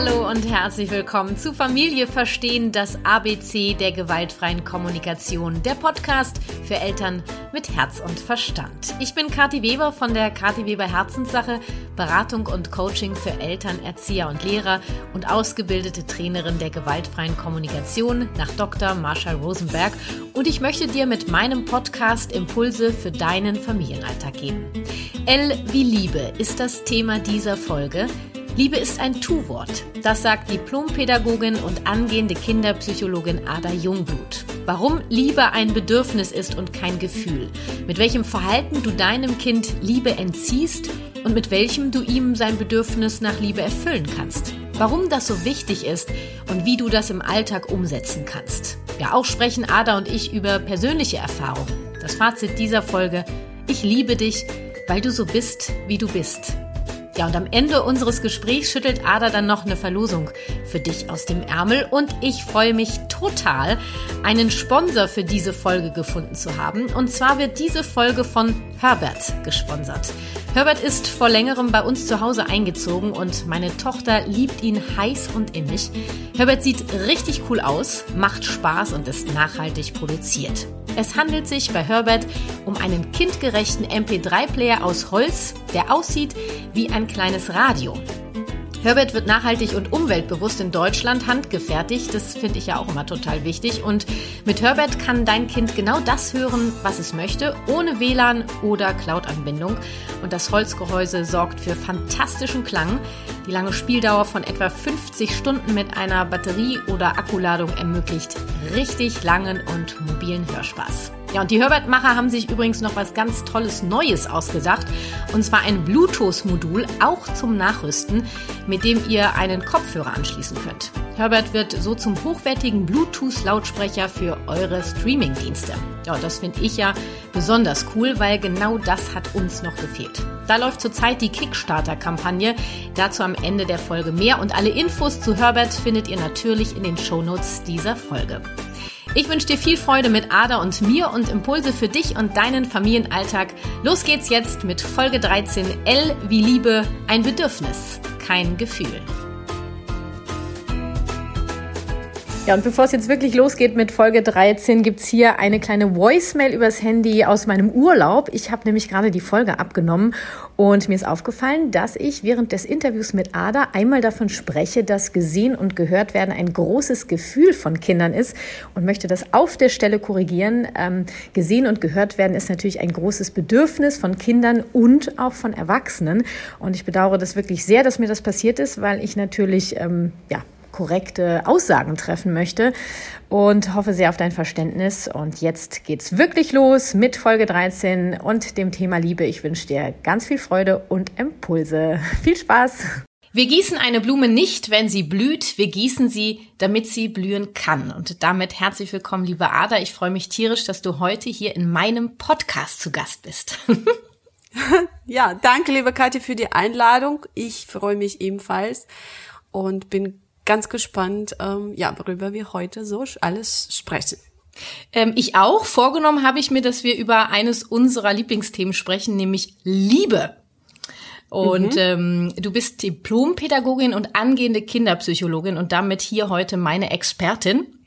Hallo und herzlich willkommen zu Familie verstehen, das ABC der gewaltfreien Kommunikation, der Podcast für Eltern mit Herz und Verstand. Ich bin Kathi Weber von der Kathi Weber Herzenssache, Beratung und Coaching für Eltern, Erzieher und Lehrer und ausgebildete Trainerin der gewaltfreien Kommunikation nach Dr. Marshall Rosenberg und ich möchte dir mit meinem Podcast Impulse für deinen Familienalltag geben. L wie Liebe ist das Thema dieser Folge. Liebe ist ein Tu-Wort. Das sagt Diplompädagogin und angehende Kinderpsychologin Ada Jungblut. Warum Liebe ein Bedürfnis ist und kein Gefühl. Mit welchem Verhalten du deinem Kind Liebe entziehst und mit welchem du ihm sein Bedürfnis nach Liebe erfüllen kannst. Warum das so wichtig ist und wie du das im Alltag umsetzen kannst. Ja, auch sprechen Ada und ich über persönliche Erfahrungen. Das Fazit dieser Folge. Ich liebe dich, weil du so bist, wie du bist. Ja, und am Ende unseres Gesprächs schüttelt Ada dann noch eine Verlosung für dich aus dem Ärmel. Und ich freue mich total, einen Sponsor für diese Folge gefunden zu haben. Und zwar wird diese Folge von Herbert gesponsert. Herbert ist vor längerem bei uns zu Hause eingezogen und meine Tochter liebt ihn heiß und innig. Herbert sieht richtig cool aus, macht Spaß und ist nachhaltig produziert. Es handelt sich bei Herbert um einen kindgerechten MP3-Player aus Holz, der aussieht wie ein kleines Radio. Herbert wird nachhaltig und umweltbewusst in Deutschland handgefertigt. Das finde ich ja auch immer total wichtig. Und mit Herbert kann dein Kind genau das hören, was es möchte, ohne WLAN oder Cloud-Anbindung. Und das Holzgehäuse sorgt für fantastischen Klang. Die lange Spieldauer von etwa 50 Stunden mit einer Batterie- oder Akkuladung ermöglicht richtig langen und mobilen Hörspaß. Ja, und die Herbert-Macher haben sich übrigens noch was ganz Tolles Neues ausgedacht. Und zwar ein Bluetooth-Modul, auch zum Nachrüsten, mit dem ihr einen Kopfhörer anschließen könnt. Herbert wird so zum hochwertigen Bluetooth-Lautsprecher für eure Streaming-Dienste. Ja, das finde ich ja besonders cool, weil genau das hat uns noch gefehlt. Da läuft zurzeit die Kickstarter-Kampagne. Dazu am Ende der Folge mehr. Und alle Infos zu Herbert findet ihr natürlich in den Shownotes dieser Folge. Ich wünsche dir viel Freude mit Ada und mir und Impulse für dich und deinen Familienalltag. Los geht's jetzt mit Folge 13 L wie Liebe, ein Bedürfnis, kein Gefühl. Ja, und bevor es jetzt wirklich losgeht mit Folge 13, gibt's hier eine kleine Voicemail übers Handy aus meinem Urlaub. Ich habe nämlich gerade die Folge abgenommen und mir ist aufgefallen, dass ich während des Interviews mit Ada einmal davon spreche, dass gesehen und gehört werden ein großes Gefühl von Kindern ist und möchte das auf der Stelle korrigieren. Ähm, gesehen und gehört werden ist natürlich ein großes Bedürfnis von Kindern und auch von Erwachsenen. Und ich bedauere das wirklich sehr, dass mir das passiert ist, weil ich natürlich, ähm, ja, korrekte Aussagen treffen möchte und hoffe sehr auf dein Verständnis. Und jetzt geht's wirklich los mit Folge 13 und dem Thema Liebe. Ich wünsche dir ganz viel Freude und Impulse. Viel Spaß! Wir gießen eine Blume nicht, wenn sie blüht. Wir gießen sie, damit sie blühen kann. Und damit herzlich willkommen, liebe Ada. Ich freue mich tierisch, dass du heute hier in meinem Podcast zu Gast bist. ja, danke, liebe Katja, für die Einladung. Ich freue mich ebenfalls und bin ganz gespannt, ähm, ja, worüber wir heute so alles sprechen. Ähm, ich auch. Vorgenommen habe ich mir, dass wir über eines unserer Lieblingsthemen sprechen, nämlich Liebe. Und mhm. ähm, du bist Diplompädagogin und angehende Kinderpsychologin und damit hier heute meine Expertin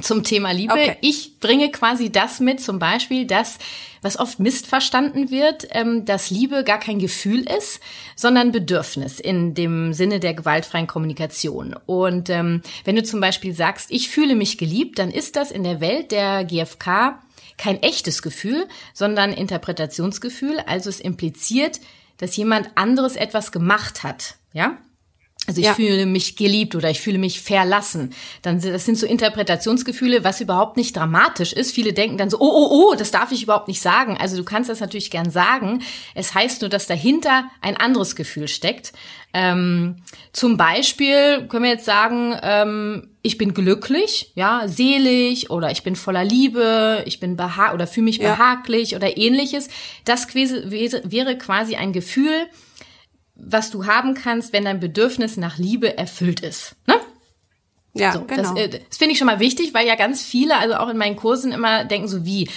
zum Thema Liebe. Okay. Ich bringe quasi das mit, zum Beispiel, dass, was oft missverstanden wird, ähm, dass Liebe gar kein Gefühl ist, sondern Bedürfnis in dem Sinne der gewaltfreien Kommunikation. Und ähm, wenn du zum Beispiel sagst, ich fühle mich geliebt, dann ist das in der Welt der GfK kein echtes Gefühl, sondern Interpretationsgefühl. Also es impliziert, dass jemand anderes etwas gemacht hat. Ja? Also ich ja. fühle mich geliebt oder ich fühle mich verlassen. Dann das sind so Interpretationsgefühle, was überhaupt nicht dramatisch ist. Viele denken dann so, oh oh oh, das darf ich überhaupt nicht sagen. Also du kannst das natürlich gern sagen. Es heißt nur, dass dahinter ein anderes Gefühl steckt. Ähm, zum Beispiel können wir jetzt sagen, ähm, ich bin glücklich, ja, selig oder ich bin voller Liebe, ich bin beha oder fühle mich ja. behaglich oder ähnliches. Das wäre quasi ein Gefühl, was du haben kannst, wenn dein Bedürfnis nach Liebe erfüllt ist. Ne? Ja, so, genau. Das, äh, das finde ich schon mal wichtig, weil ja ganz viele, also auch in meinen Kursen immer denken so wie,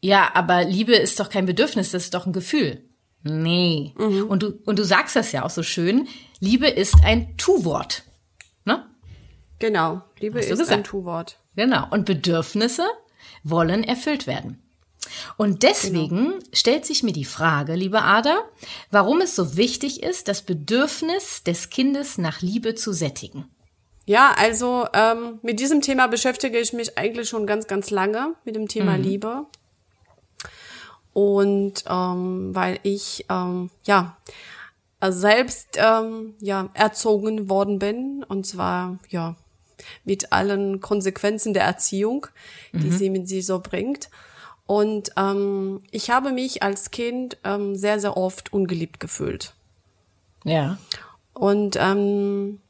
ja, aber Liebe ist doch kein Bedürfnis, das ist doch ein Gefühl. Nee. Mhm. Und du, und du sagst das ja auch so schön. Liebe ist ein Tu-Wort. Genau, Liebe ist gesagt. ein Tu-Wort. Genau. Und Bedürfnisse wollen erfüllt werden. Und deswegen Genau. stellt sich mir die Frage, liebe Ada, warum es so wichtig ist, das Bedürfnis des Kindes nach Liebe zu sättigen. Ja, also ähm, mit diesem Thema beschäftige ich mich eigentlich schon ganz, ganz lange, mit dem Thema Liebe. Und ähm, weil ich ähm, ja selbst ähm, ja erzogen worden bin und zwar ja mit allen Konsequenzen der Erziehung, die sie mit sich so bringt. Und ähm, ich habe mich als Kind ähm, sehr, sehr oft ungeliebt gefühlt. Ja. Und ähm,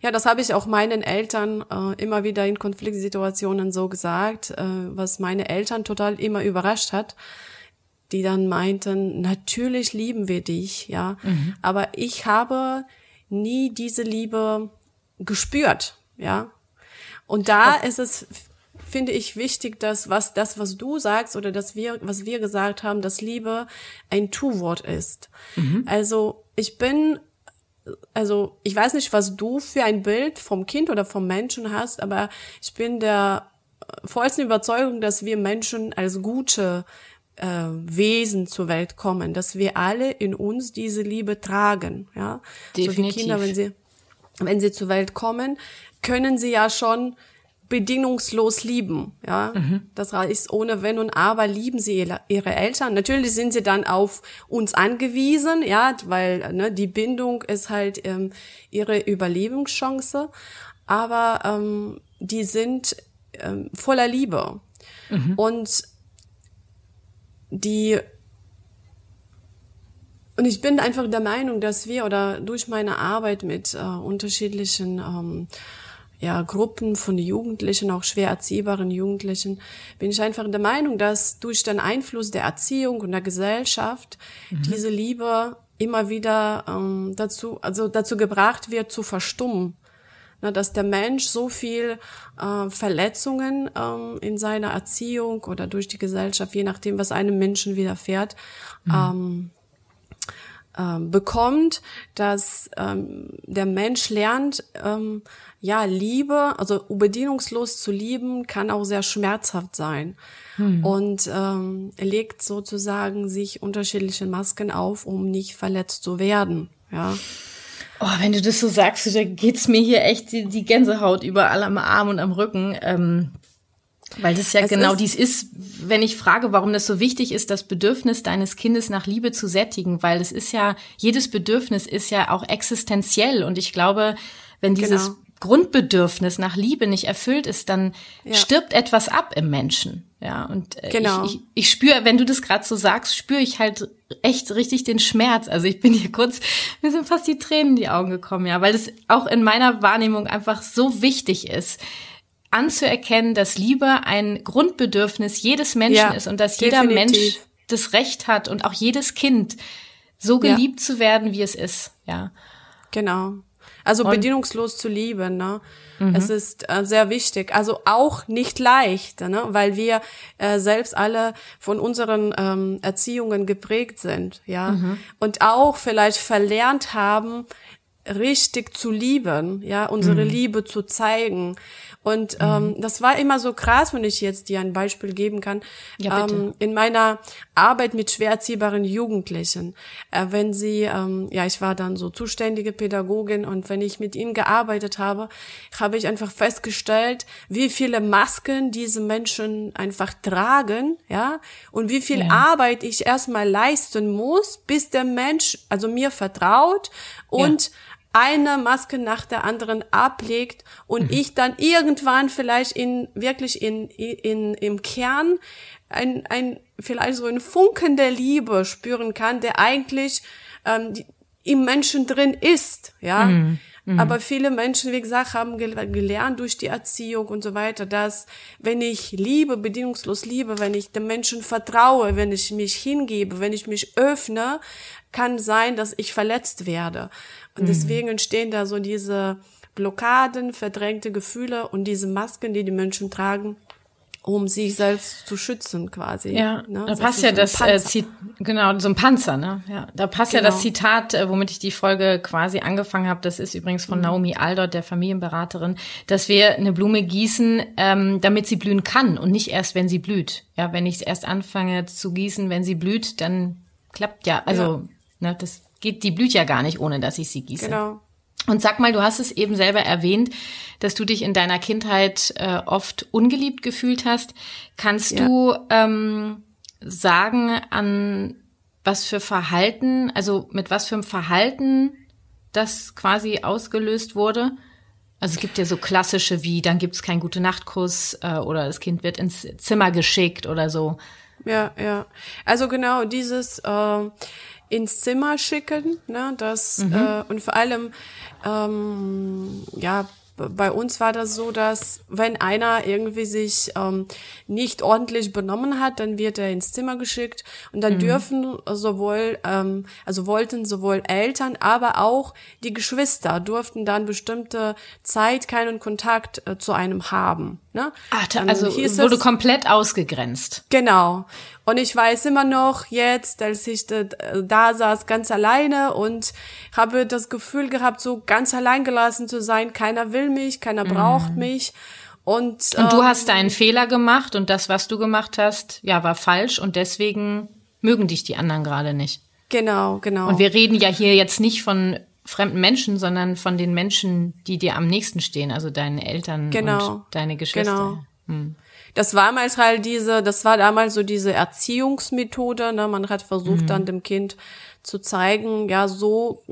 ja, das habe ich auch meinen Eltern äh, immer wieder in Konfliktsituationen so gesagt, äh, was meine Eltern total immer überrascht hat, die dann meinten, natürlich lieben wir dich, ja, aber ich habe nie diese Liebe gespürt, ja. Und da ist es, finde ich, wichtig, dass was das, was du sagst oder dass wir, was wir gesagt haben, dass Liebe ein Tu-Wort ist. Also ich bin also ich weiß nicht, was du für ein Bild vom Kind oder vom Menschen hast, aber ich bin der vollsten Überzeugung, dass wir Menschen als gute äh, Wesen zur Welt kommen, dass wir alle in uns diese Liebe tragen, ja. So Definitiv. die Kinder, wenn sie wenn sie zur Welt kommen, können sie ja schon bedingungslos lieben, ja. Das ist ohne Wenn und Aber lieben sie ihre, Eltern. Natürlich sind sie dann auf uns angewiesen, ja, weil ne, die Bindung ist halt ähm, ihre Überlebenschance, aber ähm, die sind ähm, voller Liebe und die und ich bin einfach der Meinung, dass wir oder durch meine Arbeit mit äh, unterschiedlichen ähm, ja, Gruppen von Jugendlichen, auch schwer erziehbaren Jugendlichen, bin ich einfach der Meinung, dass durch den Einfluss der Erziehung und der Gesellschaft diese Liebe immer wieder ähm, dazu, also dazu gebracht wird, zu verstummen. Na, dass der Mensch so viel äh, Verletzungen ähm, in seiner Erziehung oder durch die Gesellschaft, je nachdem, was einem Menschen widerfährt, ähm, ähm, bekommt, dass ähm, der Mensch lernt, ähm, ja, Liebe, also bedingungslos zu lieben, kann auch sehr schmerzhaft sein. Und ähm, er legt sozusagen sich unterschiedliche Masken auf, um nicht verletzt zu werden. Ja. Oh, wenn du das so sagst, da geht's mir hier echt die, die Gänsehaut überall am Arm und am Rücken. Ähm, weil das ja Es genau ist- dies ist, wenn ich frage, warum das so wichtig ist, das Bedürfnis deines Kindes nach Liebe zu sättigen, weil es ist ja, jedes Bedürfnis ist ja auch existenziell und ich glaube, wenn dieses Genau. Grundbedürfnis nach Liebe nicht erfüllt ist, dann Ja. stirbt etwas ab im Menschen. Ja, und äh, Genau. ich, ich, ich spüre, wenn du das gerade so sagst, spüre ich halt echt richtig den Schmerz. Also ich bin hier kurz, mir sind fast die Tränen in die Augen gekommen, ja, weil es auch in meiner Wahrnehmung einfach so wichtig ist, anzuerkennen, dass Liebe ein Grundbedürfnis jedes Menschen Ja, ist und dass jeder definitiv. Mensch das Recht hat und auch jedes Kind so Ja. geliebt zu werden, wie es ist, ja. Genau. Also bedingungslos zu lieben, ne? Es ist äh, sehr wichtig. Also auch nicht leicht, ne? Weil wir äh, selbst alle von unseren ähm, Erziehungen geprägt sind, ja. Und auch vielleicht verlernt haben, richtig zu lieben, ja, unsere Liebe zu zeigen. Und ähm, das war immer so krass, wenn ich jetzt dir ein Beispiel geben kann. Ja. Ähm, in meiner Arbeit mit schwer erziehbaren Jugendlichen, äh, wenn sie, ähm, ja, ich war dann so zuständige Pädagogin und wenn ich mit ihnen gearbeitet habe, habe ich einfach festgestellt, wie viele Masken diese Menschen einfach tragen, ja, und wie viel Ja. Arbeit ich erstmal leisten muss, bis der Mensch, also mir vertraut und eine Maske nach der anderen ablegt und ich dann irgendwann vielleicht in wirklich in, in im Kern ein, ein vielleicht so ein Funken der Liebe spüren kann, der eigentlich ähm, die, im Menschen drin ist, ja. Aber viele Menschen, wie gesagt, haben gel gelernt durch die Erziehung und so weiter, dass wenn ich liebe, bedingungslos liebe, wenn ich dem Menschen vertraue, wenn ich mich hingebe, wenn ich mich öffne, kann sein, dass ich verletzt werde. Und deswegen entstehen da so diese Blockaden, verdrängte Gefühle und diese Masken, die die Menschen tragen, um sich selbst zu schützen quasi. Ja, ne? da passt ja das, äh, Zit genau, so ein Panzer, ne? Ja, da passt genau. ja das genau. Zitat, äh, womit ich die Folge quasi angefangen habe, das ist übrigens von mhm. Naomi Aldort, der Familienberaterin, dass wir eine Blume gießen, ähm, damit sie blühen kann und nicht erst, wenn sie blüht. Ja, wenn ich erst anfange zu gießen, wenn sie blüht, dann klappt ja, also, ja. ne, das geht, die blüht ja gar nicht, ohne dass ich sie gieße. Genau. Und sag mal, du hast es eben selber erwähnt, dass du dich in deiner Kindheit äh, oft ungeliebt gefühlt hast. Kannst ja. du ähm, sagen, an was für Verhalten, also mit was für einem Verhalten das quasi ausgelöst wurde? Also es gibt ja so klassische wie, dann gibt's keinen gute Nachtkuss äh, oder das Kind wird ins Zimmer geschickt oder so. Ja, ja. Also genau dieses äh, ins Zimmer schicken, ne, das mhm. äh, und vor allem ähm, ja bei uns war das so, dass wenn einer irgendwie sich ähm, nicht ordentlich benommen hat, dann wird er ins Zimmer geschickt und dann mhm. dürfen sowohl, ähm, also wollten sowohl Eltern, aber auch die Geschwister durften dann bestimmte Zeit keinen Kontakt äh, zu einem haben. Ne? Ach, also wurde es, komplett ausgegrenzt. Genau. Und ich weiß immer noch jetzt, als ich da, saß, ganz alleine und habe das Gefühl gehabt, so ganz allein gelassen zu sein. Keiner will mich, keiner braucht mhm. mich. Und, und du ähm, hast einen Fehler gemacht und das, was du gemacht hast, ja, war falsch und deswegen mögen dich die anderen gerade nicht. Genau, genau. Und wir reden ja hier jetzt nicht von fremden Menschen, sondern von den Menschen, die dir am nächsten stehen, also deine Eltern genau. und deine Geschwister. Genau. Hm das war damals halt diese, das war damals so diese Erziehungsmethode. Ne? Man hat versucht, mhm. dann dem Kind zu zeigen, ja, so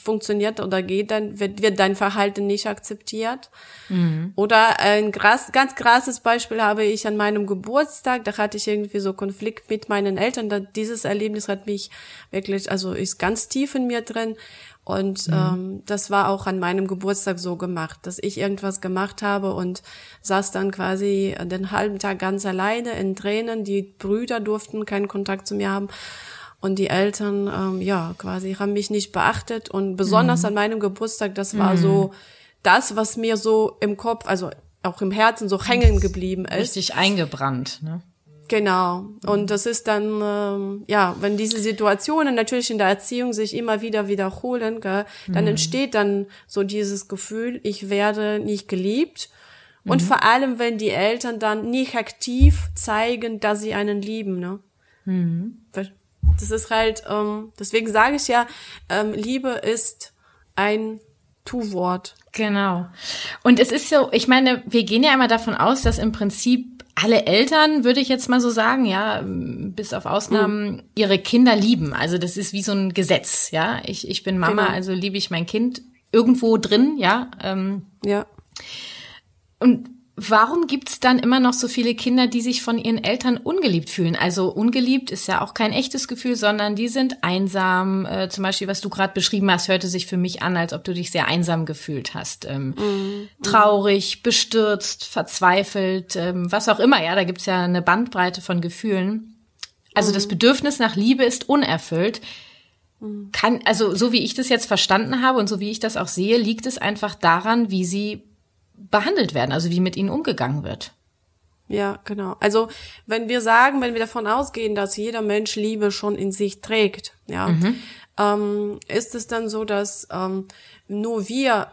funktioniert oder geht dann, wird, wird dein Verhalten nicht akzeptiert. Mhm. Oder ein krass, ganz krasses Beispiel habe ich an meinem Geburtstag, da hatte ich irgendwie so Konflikt mit meinen Eltern. Da, dieses Erlebnis hat mich wirklich, also ist ganz tief in mir drin. Und mhm. ähm, das war auch an meinem Geburtstag so gemacht, dass ich irgendwas gemacht habe und saß dann quasi den halben Tag ganz alleine in Tränen. Die Brüder durften keinen Kontakt zu mir haben. Und die Eltern, ähm, ja, quasi haben mich nicht beachtet. Und besonders mhm. an meinem Geburtstag, das war mhm. so das, was mir so im Kopf, also auch im Herzen so hängen geblieben ist. Richtig eingebrannt, ne? Genau. Und das ist dann, ähm, ja, wenn diese Situationen natürlich in der Erziehung sich immer wieder wiederholen, gell, dann mhm. entsteht dann so dieses Gefühl, ich werde nicht geliebt. Und mhm. vor allem, wenn die Eltern dann nicht aktiv zeigen, dass sie einen lieben, ne? Mhm. Das ist halt, ähm, deswegen sage ich ja, ähm, Liebe ist ein Tu-Wort. Genau. Und es ist so, ich meine, wir gehen ja immer davon aus, dass im Prinzip alle Eltern, würde ich jetzt mal so sagen, ja, bis auf Ausnahmen, ihre Kinder lieben. Also das ist wie so ein Gesetz, ja. Ich, ich bin Mama, genau. also liebe ich mein Kind irgendwo drin, ja. Ähm, ja. Und Warum gibt's dann immer noch so viele Kinder, die sich von ihren Eltern ungeliebt fühlen? Also ungeliebt ist ja auch kein echtes Gefühl, sondern die sind einsam. Äh, zum Beispiel, was du gerade beschrieben hast, hörte sich für mich an, als ob du dich sehr einsam gefühlt hast. Ähm, mhm. Traurig, bestürzt, verzweifelt, ähm, was auch immer. Ja, da gibt's ja eine Bandbreite von Gefühlen. Also mhm. das Bedürfnis nach Liebe ist unerfüllt. Mhm. Kann, also so wie ich das jetzt verstanden habe und so wie ich das auch sehe, liegt es einfach daran, wie sie behandelt werden, also wie mit ihnen umgegangen wird. Ja, genau. Also wenn wir sagen, wenn wir davon ausgehen, dass jeder Mensch Liebe schon in sich trägt, ja, mhm. ähm, ist es dann so, dass ähm, nur wir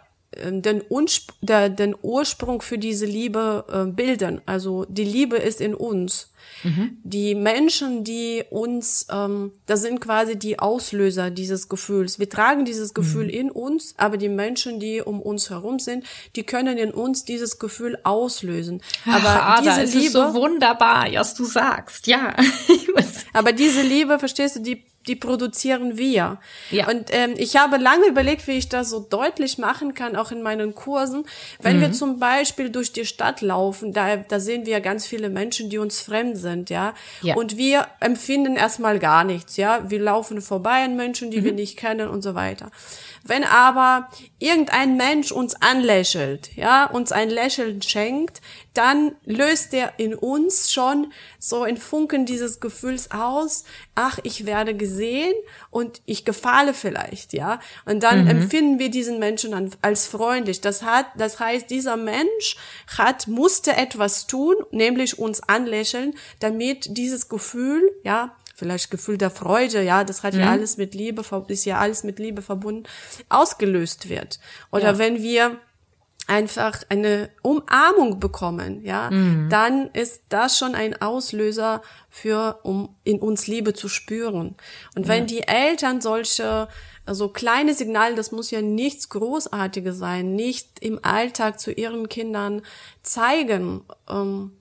den, Unsp der, den Ursprung für diese Liebe äh, bilden. Also die Liebe ist in uns. Mhm. Die Menschen, die uns, ähm, das sind quasi die Auslöser dieses Gefühls. Wir tragen dieses Gefühl mhm. in uns, aber die Menschen, die um uns herum sind, die können in uns dieses Gefühl auslösen. Aber Ach, diese Liebe, ist so wunderbar, was du sagst. Ja. aber diese Liebe, verstehst du, die die produzieren wir. Ja. Und ähm, ich habe lange überlegt, wie ich das so deutlich machen kann, auch in meinen Kursen. Wenn mhm. wir zum Beispiel durch die Stadt laufen, da, da sehen wir ganz viele Menschen, die uns fremd sind, ja. Ja. Und wir empfinden erstmal gar nichts, ja. Wir laufen vorbei an Menschen, die wir nicht kennen und so weiter. Wenn aber irgendein Mensch uns anlächelt, ja, uns ein Lächeln schenkt, dann löst er in uns schon so in Funken dieses Gefühls aus, ach, ich werde gesehen und ich gefalle vielleicht, ja. Und dann empfinden wir diesen Menschen als freundlich. Das hat, das heißt, dieser Mensch hat, musste etwas tun, nämlich uns anlächeln, damit dieses Gefühl, ja, vielleicht Gefühl der Freude, ja, das hat ja alles mit Liebe, ist ja alles mit Liebe verbunden, ausgelöst wird. Oder Ja. wenn wir einfach eine Umarmung bekommen, ja, dann ist das schon ein Auslöser für, um in uns Liebe zu spüren. Und wenn die Eltern solche, also kleine Signale, das muss ja nichts Großartiges sein, nicht im Alltag zu ihren Kindern zeigen, ähm,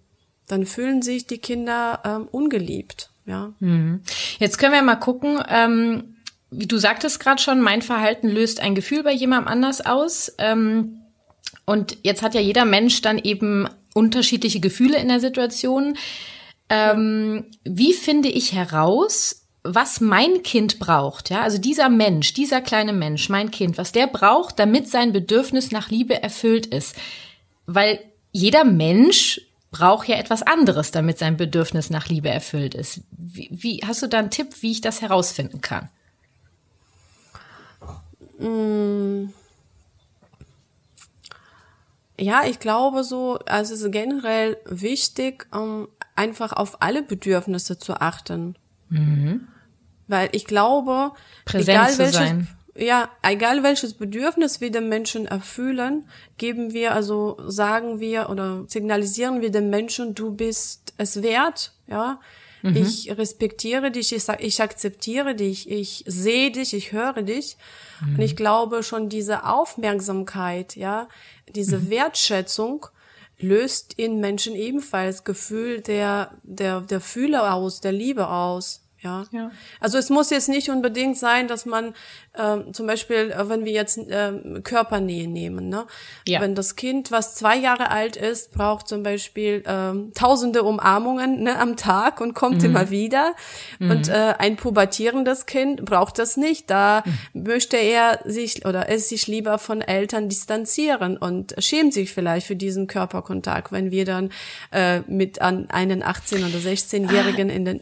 dann fühlen sich die Kinder ähm, ungeliebt, ja. Jetzt können wir mal gucken, ähm, wie du sagtest gerade schon, mein Verhalten löst ein Gefühl bei jemandem anders aus. Ähm, und jetzt hat ja jeder Mensch dann eben unterschiedliche Gefühle in der Situation. Ähm, wie finde ich heraus, was mein Kind braucht? Ja, also dieser Mensch, dieser kleine Mensch, mein Kind, was der braucht, damit sein Bedürfnis nach Liebe erfüllt ist. Weil jeder Mensch braucht ja etwas anderes, damit sein Bedürfnis nach Liebe erfüllt ist. Wie, wie hast du da einen Tipp, wie ich das herausfinden kann? Ja, ich glaube so, also es ist generell wichtig, um einfach auf alle Bedürfnisse zu achten. Weil ich glaube, Präsent egal zu welches, sein. Ja, egal welches Bedürfnis wir dem Menschen erfüllen, geben wir, also sagen wir oder signalisieren wir dem Menschen, du bist es wert, ja. Ich respektiere dich, ich, ich akzeptiere dich, ich sehe dich, ich höre dich. Und ich glaube schon diese Aufmerksamkeit, ja, diese Wertschätzung löst in Menschen ebenfalls Gefühl der, der, der Fühle aus, der Liebe aus. Ja. Ja. Also es muss jetzt nicht unbedingt sein, dass man ähm, zum Beispiel, äh, wenn wir jetzt ähm, Körpernähe nehmen, ne? Ja. wenn das Kind, was zwei Jahre alt ist, braucht zum Beispiel ähm, tausende Umarmungen ne, am Tag und kommt immer wieder. Und äh, ein pubertierendes Kind braucht das nicht. Da möchte er sich oder es sich lieber von Eltern distanzieren und schämt sich vielleicht für diesen Körperkontakt, wenn wir dann äh, mit an einen 18- oder 16-Jährigen in den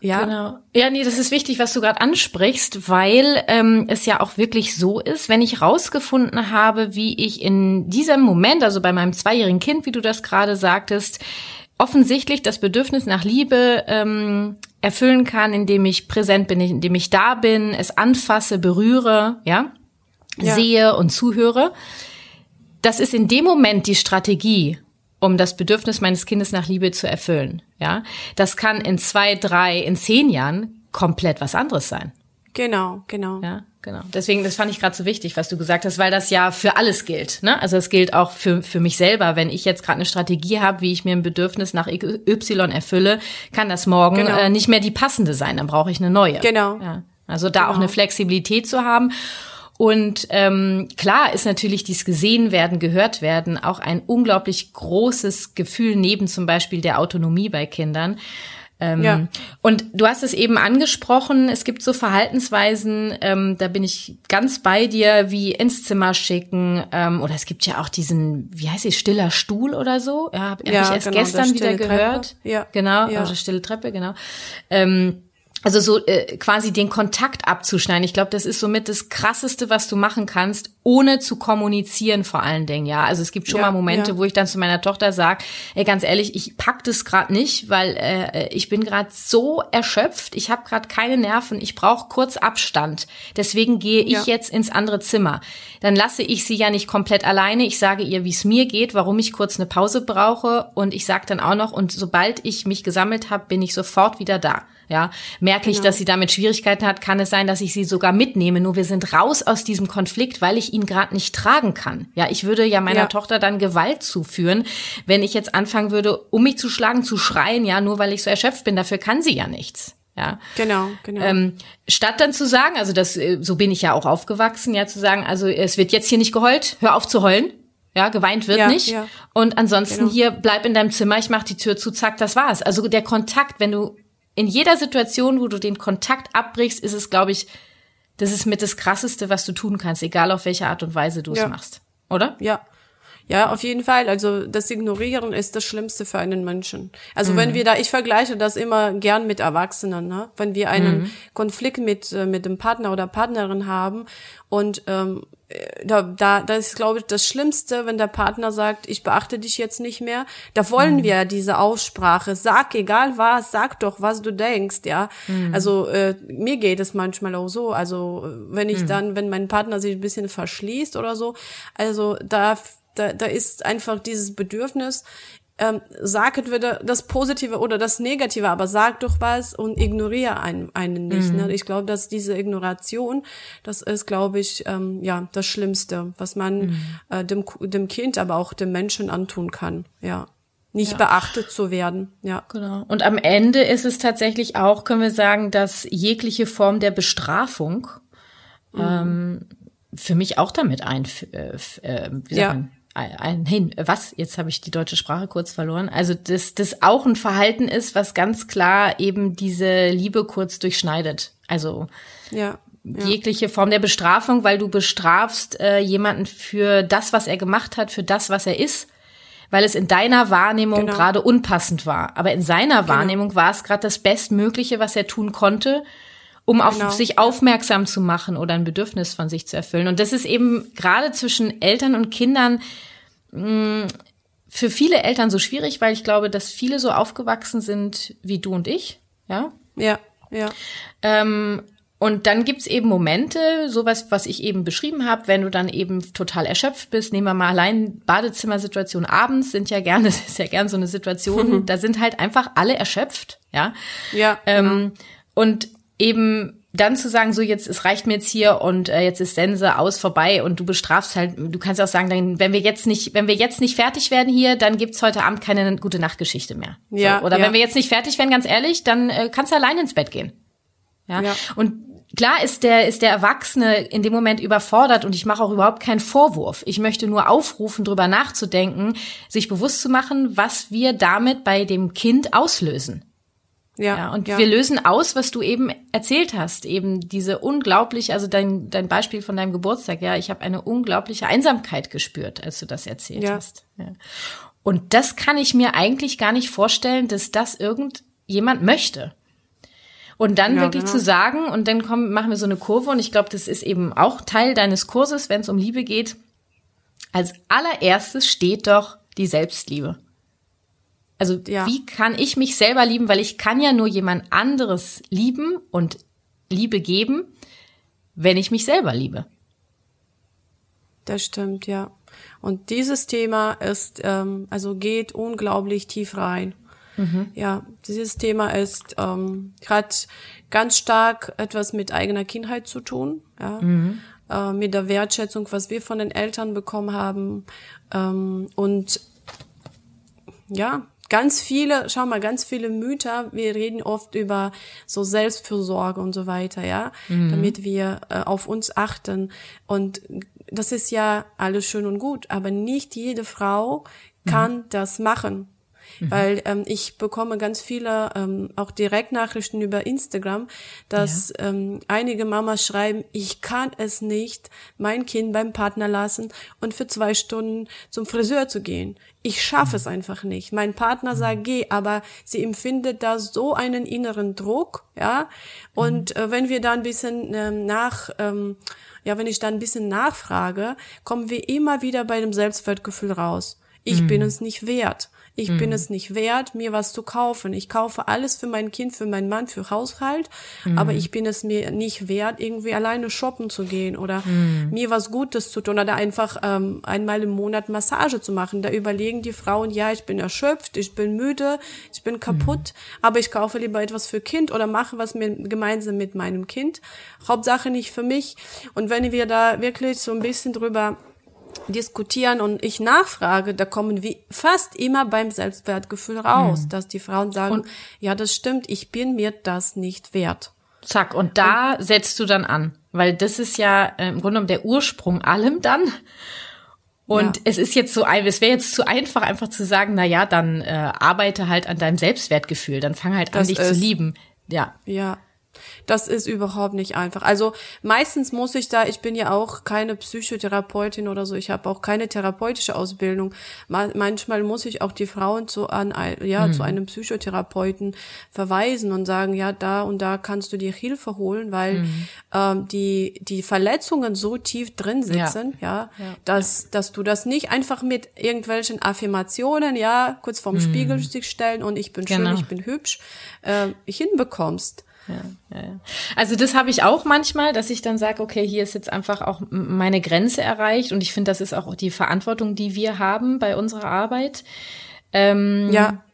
ja, Genau. Ja, nee, das ist wichtig, was du gerade ansprichst, weil ähm, es ja auch wirklich so ist, wenn ich rausgefunden habe, wie ich in diesem Moment, also bei meinem zweijährigen Kind, wie du das gerade sagtest, offensichtlich das Bedürfnis nach Liebe ähm, erfüllen kann, indem ich präsent bin, indem ich da bin, es anfasse, berühre, ja, Ja. sehe und zuhöre. Das ist in dem Moment die Strategie, um das Bedürfnis meines Kindes nach Liebe zu erfüllen. Ja, das kann in zwei, drei, in zehn Jahren komplett was anderes sein. genau, genau. Ja, genau. Deswegen, das fand ich gerade so wichtig, was du gesagt hast, weil das ja für alles gilt. Ne? Also es gilt auch für, für mich selber. Wenn ich jetzt gerade eine Strategie habe, wie ich mir ein Bedürfnis nach Y erfülle, kann das morgen Genau. äh, nicht mehr die passende sein. Dann brauche ich eine neue. Genau. Ja. Also da auch Genau. eine Flexibilität zu haben. Und ähm, klar ist natürlich dieses gesehen werden, gehört werden auch ein unglaublich großes Gefühl neben zum Beispiel der Autonomie bei Kindern. Ähm, Ja. Und du hast es eben angesprochen, es gibt so Verhaltensweisen, ähm, da bin ich ganz bei dir, wie ins Zimmer schicken, ähm, oder es gibt ja auch diesen, wie heißt es, stiller Stuhl oder so, ja, habe Ja, hab ich erst genau, gestern der wieder gehört. Treppe. Ja. Genau, Ja. also stille Treppe, genau. Ähm, also so äh, quasi den Kontakt abzuschneiden. Ich glaube, das ist somit das Krasseste, was du machen kannst, ohne zu kommunizieren vor allen Dingen. Ja, also es gibt schon Ja, mal Momente, ja. wo ich dann zu meiner Tochter sage, ey, ganz ehrlich, ich pack das gerade nicht, weil äh, ich bin gerade so erschöpft, ich habe gerade keine Nerven, ich brauche kurz Abstand. Deswegen gehe ich Ja. jetzt ins andere Zimmer. Dann lasse ich sie ja nicht komplett alleine. Ich sage ihr, wie es mir geht, warum ich kurz eine Pause brauche und ich sage dann auch noch, und sobald ich mich gesammelt habe, bin ich sofort wieder da. Ja, merke ich, Genau. dass sie damit Schwierigkeiten hat, kann es sein, dass ich sie sogar mitnehme. Nur wir sind raus aus diesem Konflikt, weil ich ihn gerade nicht tragen kann. Ja, ich würde ja meiner Ja. Tochter dann Gewalt zuführen, wenn ich jetzt anfangen würde, um mich zu schlagen, zu schreien, ja, nur weil ich so erschöpft bin. Dafür kann sie ja nichts. Ja. Genau, genau. Ähm, statt dann zu sagen, also das, äh, so bin ich ja auch aufgewachsen, ja, zu sagen, also es wird jetzt hier nicht geheult, hör auf zu heulen. Ja, geweint wird Ja, nicht. ja. Und ansonsten Genau. hier, bleib in deinem Zimmer, ich mach die Tür zu, zack, das war's. Also der Kontakt, wenn du in jeder Situation, wo du den Kontakt abbrichst, ist es, glaube ich, das ist mit das Krasseste, was du tun kannst, egal auf welche Art und Weise du es Ja. machst. Oder? Ja. Ja, auf jeden Fall. Also das Ignorieren ist das Schlimmste für einen Menschen. Also Mhm. wenn wir da, ich vergleiche das immer gern mit Erwachsenen, ne? wenn wir einen Mhm. Konflikt mit äh, mit dem Partner oder Partnerin haben und ähm, äh, da, da, das ist, glaube ich, das Schlimmste, wenn der Partner sagt, ich beachte dich jetzt nicht mehr. Da wollen Mhm. wir ja diese Aussprache. Sag egal was, sag doch, was du denkst, ja. Mhm. Also äh, mir geht es manchmal auch so. Also äh, wenn Mhm. ich dann, wenn mein Partner sich ein bisschen verschließt oder so, also da, da, da ist einfach dieses Bedürfnis, ähm, sag entweder das Positive oder das Negative, aber sag doch was und ignoriere einen, einen nicht. Ne? Ich glaube, dass diese Ignoration, das ist, glaube ich, ähm, ja das Schlimmste, was man äh, dem, dem Kind, aber auch dem Menschen antun kann. Ja, nicht beachtet zu werden. Ja, Genau. Und am Ende ist es tatsächlich auch, können wir sagen, dass jegliche Form der Bestrafung ähm, für mich auch damit ein, äh, äh, wie sagt Ja. man, ein, hin, was? Jetzt habe ich die deutsche Sprache kurz verloren. Also dass das auch ein Verhalten ist, was ganz klar eben diese Liebe kurz durchschneidet. Also ja. Ja. jegliche Form der Bestrafung, weil du bestrafst äh, jemanden für das, was er gemacht hat, für das, was er ist, weil es in deiner Wahrnehmung Genau. gerade unpassend war. Aber in seiner Wahrnehmung war es gerade das Bestmögliche, was er tun konnte, um auf Genau. sich aufmerksam zu machen oder ein Bedürfnis von sich zu erfüllen. Und das ist eben gerade zwischen Eltern und Kindern mh, für viele Eltern so schwierig, weil ich glaube, dass viele so aufgewachsen sind wie du und ich, ja, Ja, ja. ähm, und dann gibt's eben Momente, sowas, was ich eben beschrieben habe, wenn du dann eben total erschöpft bist. Nehmen wir mal allein Badezimmersituation abends, sind ja gerne, das ist ja gern so eine Situation, da sind halt einfach alle erschöpft, ja. Ja, Ähm, Und eben dann zu sagen, so jetzt, es reicht mir jetzt hier und äh, jetzt ist Sense aus vorbei und du bestrafst halt, du kannst auch sagen, dann, wenn wir jetzt nicht, wenn wir jetzt nicht fertig werden hier, dann gibt's heute Abend keine gute Nachtgeschichte mehr. Ja, so, oder ja. wenn wir jetzt nicht fertig werden, ganz ehrlich, dann äh, kannst du allein ins Bett gehen. Ja. Ja. Und klar ist der, ist der Erwachsene in dem Moment überfordert und ich mache auch überhaupt keinen Vorwurf. Ich möchte nur aufrufen, drüber nachzudenken, sich bewusst zu machen, was wir damit bei dem Kind auslösen. Ja. Ja, und ja. wir lösen aus, was du eben erzählt hast, eben diese unglaublich, also dein, dein Beispiel von deinem Geburtstag, ja, ich habe eine unglaubliche Einsamkeit gespürt, als du das erzählt Ja. hast. Ja. Und das kann ich mir eigentlich gar nicht vorstellen, dass das irgendjemand möchte. Und dann Ja, wirklich genau. zu sagen, und dann kommen, machen wir so eine Kurve, und ich glaube, das ist eben auch Teil deines Kurses, wenn es um Liebe geht. Als allererstes steht doch die Selbstliebe. Also Ja. wie kann ich mich selber lieben, weil ich kann ja nur jemand anderes lieben und Liebe geben, wenn ich mich selber liebe. Das stimmt, ja. Und dieses Thema ist, ähm, also geht unglaublich tief rein. Ja, dieses Thema ist, ähm, hat ganz stark etwas mit eigener Kindheit zu tun, ja, äh, mit der Wertschätzung, was wir von den Eltern bekommen haben ähm, und ja, ganz viele, schau mal, ganz viele Mütter, wir reden oft über so Selbstfürsorge und so weiter, ja, damit wir äh, auf uns achten. Und das ist ja alles schön und gut, aber nicht jede Frau kann das machen. Weil ähm, ich bekomme ganz viele ähm, auch Direktnachrichten über Instagram, dass ähm, einige Mamas schreiben, ich kann es nicht, mein Kind beim Partner lassen und für zwei Stunden zum Friseur zu gehen. Ich schaffe es einfach nicht. Mein Partner sagt, geh, aber sie empfindet da so einen inneren Druck, ja. Und äh, wenn wir da ein bisschen ähm, nach, ähm, ja, wenn ich da ein bisschen nachfrage, kommen wir immer wieder bei dem Selbstwertgefühl raus. Ich bin es nicht wert. Ich bin es nicht wert, mir was zu kaufen. Ich kaufe alles für mein Kind, für meinen Mann, für Haushalt, aber ich bin es mir nicht wert, irgendwie alleine shoppen zu gehen oder mir was Gutes zu tun oder einfach ähm, einmal im Monat Massage zu machen. Da überlegen die Frauen, ja, ich bin erschöpft, ich bin müde, ich bin kaputt, aber ich kaufe lieber etwas für Kind oder mache was mit, gemeinsam mit meinem Kind. Hauptsache nicht für mich. Und wenn wir da wirklich so ein bisschen drüber diskutieren und ich nachfrage, da kommen wir fast immer beim Selbstwertgefühl raus, dass die Frauen sagen, ja, das stimmt, ich bin mir das nicht wert. Zack, und da setzt du dann an, weil das ist ja äh, im Grunde genommen der Ursprung allem dann. Und Ja. es ist jetzt so, ein- es wäre jetzt zu einfach, einfach zu sagen, na ja, dann äh, arbeite halt an deinem Selbstwertgefühl, dann fang halt an, Das dich zu ist- lieben. Ja, Ja, das ist überhaupt nicht einfach. Also meistens muss ich da, ich bin ja auch keine Psychotherapeutin oder so, ich habe auch keine therapeutische Ausbildung. Ma manchmal muss ich auch die Frauen zu, an, ja, zu einem Psychotherapeuten verweisen und sagen, ja, da und da kannst du dir Hilfe holen, weil ähm, die, die Verletzungen so tief drin sitzen, ja, dass, dass du das nicht einfach mit irgendwelchen Affirmationen, ja, kurz vorm Spiegel sich stellen und ich bin Genau. schön, ich bin hübsch, äh, hinbekommst. Also das habe ich auch manchmal, dass ich dann sage, okay, hier ist jetzt einfach auch meine Grenze erreicht und ich finde, das ist auch die Verantwortung, die wir haben bei unserer Arbeit. Ähm, Ja,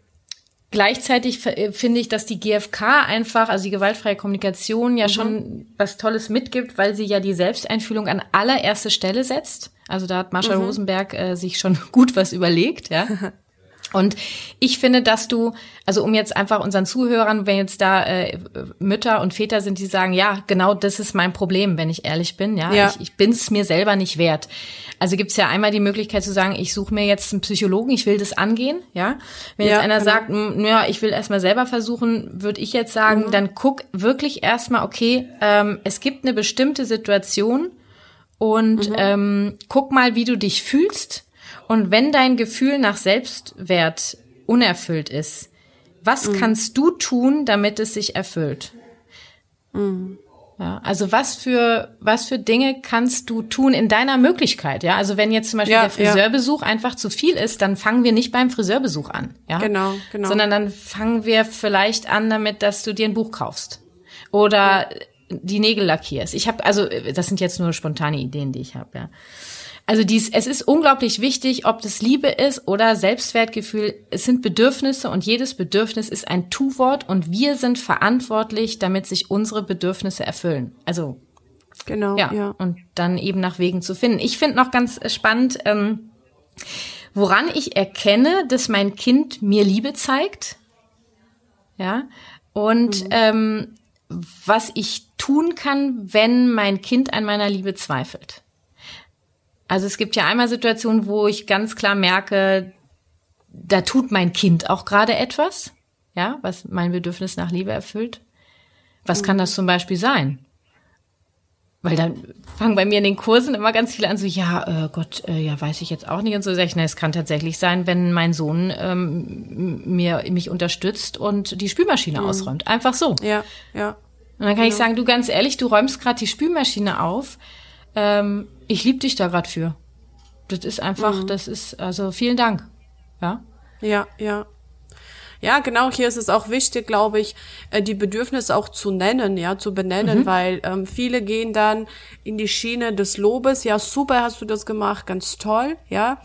Gleichzeitig äh, finde ich, dass die GfK einfach, also die gewaltfreie Kommunikation, ja schon was Tolles mitgibt, weil sie ja die Selbsteinfühlung an allererste Stelle setzt. Also da hat Marshall Rosenberg äh, sich schon gut was überlegt, ja. Und ich finde, dass du, also um jetzt einfach unseren Zuhörern, wenn jetzt da äh, Mütter und Väter sind, die sagen, ja, genau das ist mein Problem, wenn ich ehrlich bin, ja, Ja. ich, ich bin es mir selber nicht wert. Also gibt's ja einmal die Möglichkeit zu sagen, ich suche mir jetzt einen Psychologen, ich will das angehen, ja. Wenn jetzt Ja, einer genau. sagt, "Mm, ja, ich will erstmal selber versuchen, würde ich jetzt sagen, dann guck wirklich erstmal, okay, ähm, es gibt eine bestimmte Situation und ähm, guck mal, wie du dich fühlst. Und wenn dein Gefühl nach Selbstwert unerfüllt ist, was kannst du tun, damit es sich erfüllt? Ja, also was für was für Dinge kannst du tun in deiner Möglichkeit? Ja, also wenn jetzt zum Beispiel Ja, der ja. Friseurbesuch einfach zu viel ist, dann fangen wir nicht beim Friseurbesuch an. Ja, Genau, genau. Sondern dann fangen wir vielleicht an damit, dass du dir ein Buch kaufst oder die Nägel lackierst. Ich habe also das sind jetzt nur spontane Ideen, die ich habe. Ja. Also dies, es ist unglaublich wichtig, ob das Liebe ist oder Selbstwertgefühl. Es sind Bedürfnisse und jedes Bedürfnis ist ein Tu-Wort und wir sind verantwortlich, damit sich unsere Bedürfnisse erfüllen. Also genau, ja, ja. und dann eben nach Wegen zu finden. Ich finde noch ganz äh, spannend, ähm, woran ich erkenne, dass mein Kind mir Liebe zeigt. Ja, und ähm, was ich tun kann, wenn mein Kind an meiner Liebe zweifelt. Also es gibt ja einmal Situationen, wo ich ganz klar merke, da tut mein Kind auch gerade etwas, ja, was mein Bedürfnis nach Liebe erfüllt. Was kann das zum Beispiel sein? Weil dann fangen bei mir in den Kursen immer ganz viele an, so, ja, äh, Gott, äh, ja, weiß ich jetzt auch nicht. Und so sag ich, na, es kann tatsächlich sein, wenn mein Sohn ähm, mir, mich unterstützt und die Spülmaschine ausräumt. Einfach so. Ja, ja. Und dann kann ich sagen, du ganz ehrlich, du räumst gerade die Spülmaschine auf. Ähm, ich liebe dich da gerade für. Das ist einfach, das ist, also vielen Dank. Ja. Ja, ja. Ja, genau, hier ist es auch wichtig, glaube ich, äh, die Bedürfnisse auch zu nennen, ja, zu benennen, weil ähm, viele gehen dann in die Schiene des Lobes, ja, super hast du das gemacht, ganz toll, ja.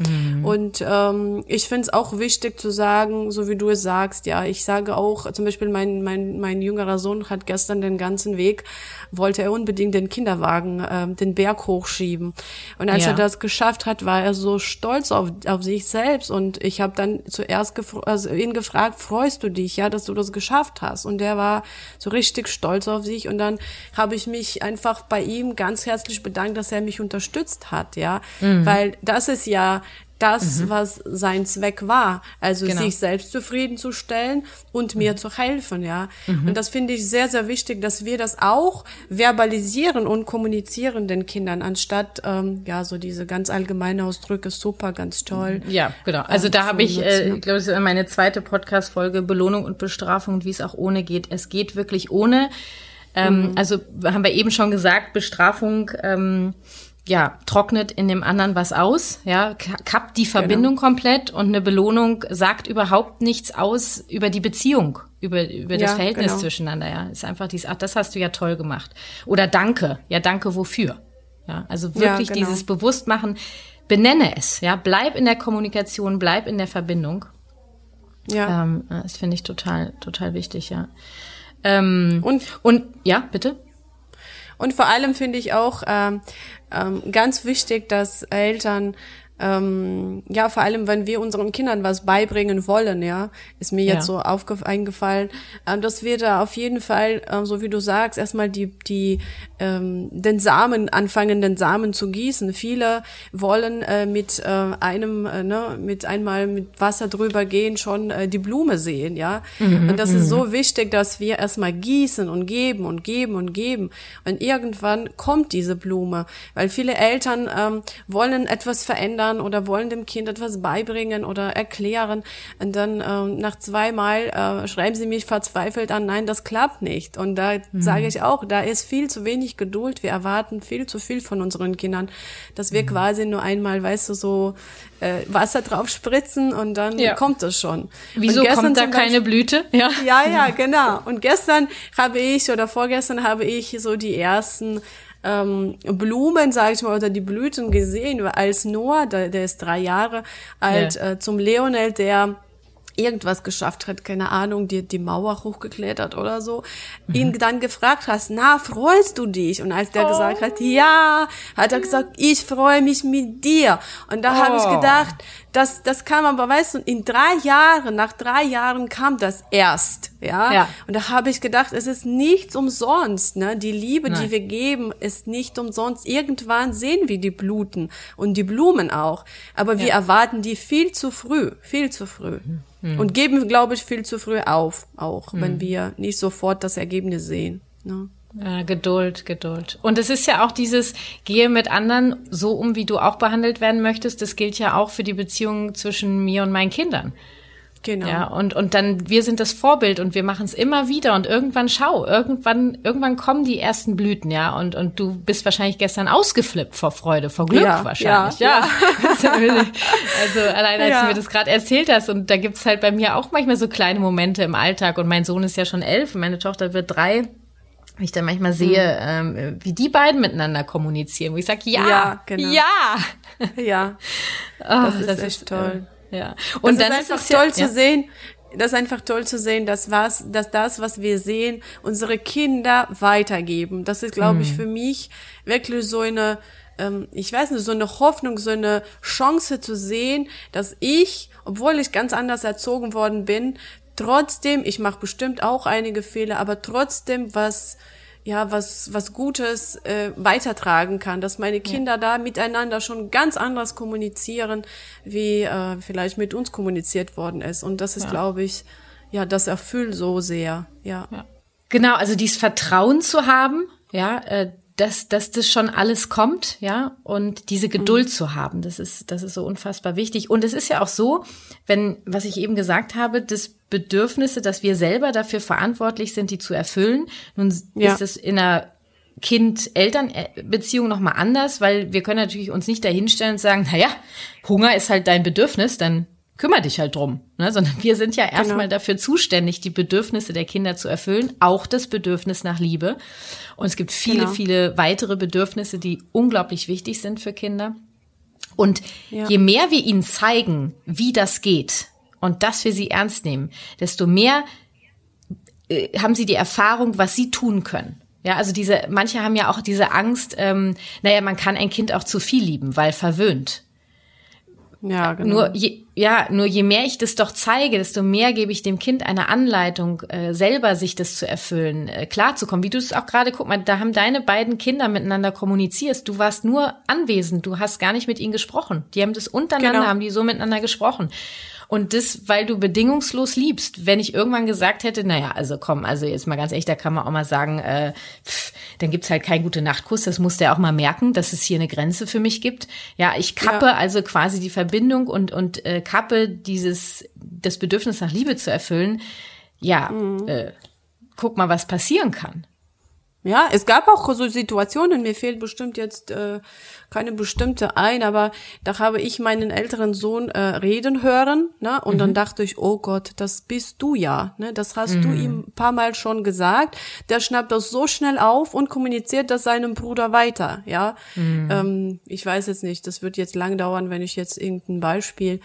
Und ähm, ich finde es auch wichtig zu sagen, so wie du es sagst, ja, ich sage auch, zum Beispiel mein, mein, mein jüngerer Sohn hat gestern den ganzen Weg, wollte er unbedingt den Kinderwagen, ähm, den Berg hochschieben. Und als Ja. er das geschafft hat, war er so stolz auf, auf sich selbst. Und ich habe dann zuerst gefr also ihn gefragt, freust du dich, ja, dass du das geschafft hast? Und der war so richtig stolz auf sich. Und dann habe ich mich einfach bei ihm ganz herzlich bedankt, dass er mich unterstützt hat, ja. Weil das ist ja das, was sein Zweck war. Also Genau. sich selbst zufriedenzustellen und mir zu helfen, ja. Und das finde ich sehr, sehr wichtig, dass wir das auch verbalisieren und kommunizieren den Kindern, anstatt, ähm, ja, so diese ganz allgemeine Ausdrücke, super, ganz toll. Ja, genau. Also da zu habe ich, äh, ich glaube, ist meine zweite Podcast-Folge Belohnung und Bestrafung und wie es auch ohne geht. Es geht wirklich ohne. Ähm, Also haben wir eben schon gesagt, Bestrafung ähm, ja trocknet in dem anderen was aus, ja, ka- kappt die Verbindung komplett und eine Belohnung sagt überhaupt nichts aus über die Beziehung, über über das Ja, Verhältnis genau. zwischeneinander. Ja, ist einfach dieses, ach, das hast du ja toll gemacht oder Danke, ja, Danke wofür? Ja, also wirklich genau. dieses Bewusstmachen, benenne es, ja, bleib in der Kommunikation, bleib in der Verbindung. Ja. Ähm, das finde ich total, total wichtig, ja. Ähm, Und und ja, bitte. Und vor allem finde ich auch ähm, ähm, ganz wichtig, dass Eltern ähm, ja, vor allem, wenn wir unseren Kindern was beibringen wollen, ja, ist mir jetzt ja. so eingefallen, äh, dass wir da auf jeden Fall, äh, so wie du sagst, erstmal die, die, ähm, den Samen anfangen, den Samen zu gießen. Viele wollen äh, mit äh, einem, äh, ne, mit einmal mit Wasser drüber gehen, schon äh, die Blume sehen, ja. Mhm, und das ist so mhm. wichtig, dass wir erstmal gießen und geben und geben und geben. Und irgendwann kommt diese Blume, weil viele Eltern ähm, wollen etwas verändern erklären oder wollen dem Kind etwas beibringen oder erklären. Und dann äh, nach zweimal äh, schreiben sie mich verzweifelt an, nein, das klappt nicht. Und da mhm. sage ich auch, da ist viel zu wenig Geduld. Wir erwarten viel zu viel von unseren Kindern, dass wir mhm. quasi nur einmal, weißt du, so äh, Wasser drauf spritzen und dann ja. kommt es schon. Wieso kommt da keine Blüte? Ja. ja, ja, genau. Und gestern habe ich oder vorgestern habe ich so die ersten ähm, Blumen, sage ich mal, oder die Blüten gesehen, als Noah, der, der ist drei Jahre alt, ja. äh, zum Leonel, der irgendwas geschafft hat, keine Ahnung, die, die Mauer hochgeklettert oder so, mhm. ihn dann gefragt hast, na, freust du dich? Und als der oh. gesagt hat, ja, hat er gesagt, ich freue mich mit dir. Und da oh. habe ich gedacht, das, das kam aber, weißt du, in drei Jahren, nach drei Jahren kam das erst, ja. ja. Und da habe ich gedacht, es ist nichts umsonst, ne? Die Liebe, Nein. die wir geben, ist nicht umsonst. Irgendwann sehen wir die Bluten und die Blumen auch. Aber wir ja. erwarten die viel zu früh, viel zu früh. Mhm. Und geben, glaube ich, viel zu früh auf, auch, mhm. wenn wir nicht sofort das Ergebnis sehen, ne? Ja, Geduld, Geduld. Und es ist ja auch dieses, gehe mit anderen so um, wie du auch behandelt werden möchtest. Das gilt ja auch für die Beziehung zwischen mir und meinen Kindern. Genau. Ja, und, und dann, wir sind das Vorbild und wir machen es immer wieder und irgendwann schau, irgendwann, irgendwann kommen die ersten Blüten, ja, und, und du bist wahrscheinlich gestern ausgeflippt vor Freude, vor Glück ja, wahrscheinlich, ja. ja. also allein als ja. du mir das gerade erzählt hast und da gibt's halt bei mir auch manchmal so kleine Momente im Alltag und mein Sohn ist ja schon elf, meine Tochter wird drei ich dann manchmal sehe, mhm. ähm, wie die beiden miteinander kommunizieren, wo ich sage, ja, ja, genau. ja. Ja, oh, das, ist, das ist toll. Äh, ja. Und das dann ist einfach ist toll ja, zu ja. sehen, das ist einfach toll zu sehen, dass was, dass das, was wir sehen, unsere Kinder weitergeben. Das ist, glaube ich, mhm. für mich wirklich so eine, ähm, ich weiß nicht, so eine Hoffnung, so eine Chance zu sehen, dass ich, obwohl ich ganz anders erzogen worden bin, trotzdem, ich mache bestimmt auch einige Fehler, aber trotzdem was ja was was Gutes äh, weitertragen kann, dass meine Kinder ja. da miteinander schon ganz anders kommunizieren, wie äh, vielleicht mit uns kommuniziert worden ist. Und das ist, ja. glaube ich, ja, das erfüllt so sehr. Ja. ja. Genau, also dieses Vertrauen zu haben, ja, äh, dass, dass das schon alles kommt, ja, und diese Geduld mhm. zu haben, das ist, das ist so unfassbar wichtig. Und es ist ja auch so, wenn, was ich eben gesagt habe, das Bedürfnisse, dass wir selber dafür verantwortlich sind, die zu erfüllen. Nun ja. ist es in einer Kind-Eltern-Beziehung nochmal anders, weil wir können natürlich uns nicht dahinstellen und sagen, na ja, Hunger ist halt dein Bedürfnis, dann kümmere dich halt drum, ne? sondern wir sind ja erstmal genau. dafür zuständig, die Bedürfnisse der Kinder zu erfüllen, auch das Bedürfnis nach Liebe. Und es gibt viele, genau. viele weitere Bedürfnisse, die unglaublich wichtig sind für Kinder. Und ja. je mehr wir ihnen zeigen, wie das geht und dass wir sie ernst nehmen, desto mehr äh, haben sie die Erfahrung, was sie tun können. Ja, also diese, manche haben ja auch diese Angst, ähm, naja, man kann ein Kind auch zu viel lieben, weil verwöhnt. Ja, genau. Nur je, ja, nur je mehr ich das doch zeige, desto mehr gebe ich dem Kind eine Anleitung, äh, selber sich das zu erfüllen, äh, klarzukommen. Wie du es auch gerade, guck mal, da haben deine beiden Kinder miteinander kommuniziert. Du warst nur anwesend, du hast gar nicht mit ihnen gesprochen. Die haben das untereinander, genau. haben die so miteinander gesprochen. Und das, weil du bedingungslos liebst. Wenn ich irgendwann gesagt hätte, naja, also komm, also jetzt mal ganz echt, da kann man auch mal sagen, äh, pff, dann gibt's halt keinen gute Nachtkuss. Das muss der auch mal merken, dass es hier eine Grenze für mich gibt. Ja, ich kappe ja. also quasi die Verbindung und, und äh, kappe dieses, das Bedürfnis nach Liebe zu erfüllen. Ja, mhm. äh, guck mal, was passieren kann. Ja, es gab auch so Situationen, mir fehlt bestimmt jetzt äh, keine bestimmte ein, aber da habe ich meinen älteren Sohn äh, reden hören, ne? Und mhm. dann dachte ich, oh Gott, das bist du ja, ne? Das hast mhm. du ihm ein paar Mal schon gesagt. Der schnappt das so schnell auf und kommuniziert das seinem Bruder weiter, ja. Mhm. Ähm, ich weiß jetzt nicht, das wird jetzt lang dauern, wenn ich jetzt irgendein Beispiel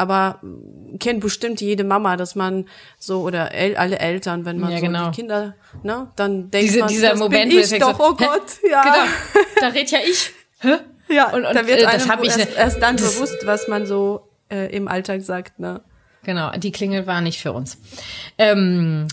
aber kennt bestimmt jede Mama, dass man so oder el alle Eltern, wenn man ja, so genau. die Kinder, ne, dann denkt Diese, man, dieser das Moment, bin ich doch, so, oh Gott, ja. Genau, da red ja ich. Hä? Ja, und, und da wird äh, das ich erst, erst dann bewusst, was man so äh, im Alltag sagt. Ne? Genau, die Klingel war nicht für uns. Ähm,